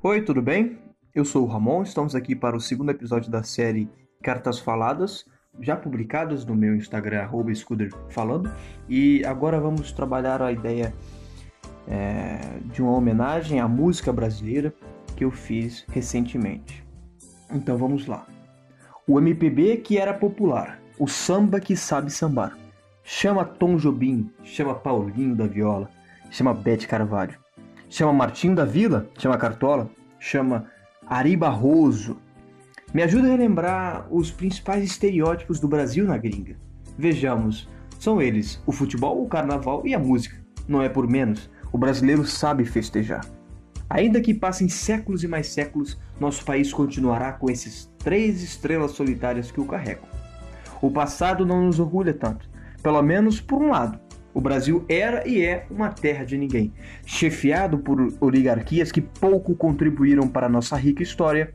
Oi, tudo bem? Eu sou o Ramon, estamos aqui para o segundo episódio da série Cartas Faladas, já publicadas no meu Instagram, arroba Falando, e agora vamos trabalhar a ideia é, de uma homenagem à música brasileira que eu fiz recentemente. Então vamos lá. O MPB que era popular, o samba que sabe sambar. Chama Tom Jobim, chama Paulinho da Viola, chama Bete Carvalho chama Martinho da Vila, chama Cartola, chama Ari Barroso. Me ajuda a relembrar os principais estereótipos do Brasil na gringa. Vejamos, são eles o futebol, o carnaval e a música. Não é por menos, o brasileiro sabe festejar. Ainda que passem séculos e mais séculos, nosso país continuará com esses três estrelas solitárias que o carregam. O passado não nos orgulha tanto, pelo menos por um lado. O Brasil era e é uma terra de ninguém, chefiado por oligarquias que pouco contribuíram para a nossa rica história.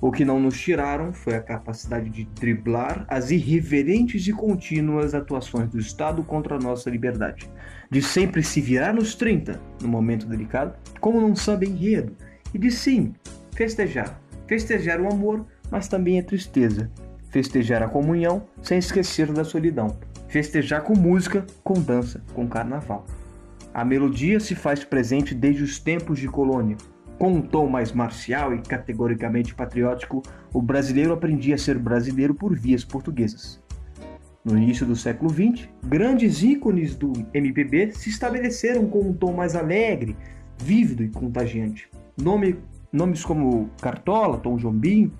O que não nos tiraram foi a capacidade de driblar as irreverentes e contínuas atuações do Estado contra a nossa liberdade, de sempre se virar nos 30, no momento delicado, como num samba enredo, e de sim festejar. Festejar o amor, mas também a tristeza. Festejar a comunhão sem esquecer da solidão festejar com música, com dança, com carnaval. A melodia se faz presente desde os tempos de colônia. Com um tom mais marcial e categoricamente patriótico, o brasileiro aprendia a ser brasileiro por vias portuguesas. No início do século XX, grandes ícones do MPB se estabeleceram com um tom mais alegre, vívido e contagiante. Nome, nomes como Cartola, Tom Jobim,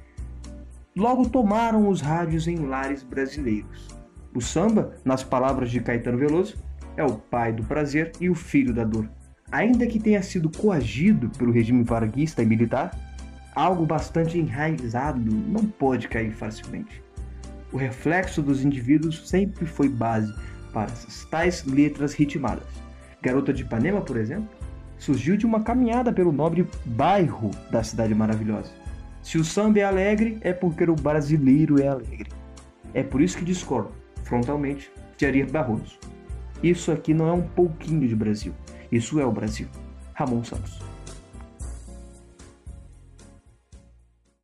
logo tomaram os rádios em lares brasileiros. O samba, nas palavras de Caetano Veloso, é o pai do prazer e o filho da dor. Ainda que tenha sido coagido pelo regime varguista e militar, algo bastante enraizado não pode cair facilmente. O reflexo dos indivíduos sempre foi base para essas tais letras ritmadas. Garota de Ipanema, por exemplo, surgiu de uma caminhada pelo nobre bairro da cidade maravilhosa. Se o samba é alegre, é porque o brasileiro é alegre. É por isso que discordo frontalmente de Arir Barroso. Isso aqui não é um pouquinho de Brasil, isso é o Brasil. Ramon Santos.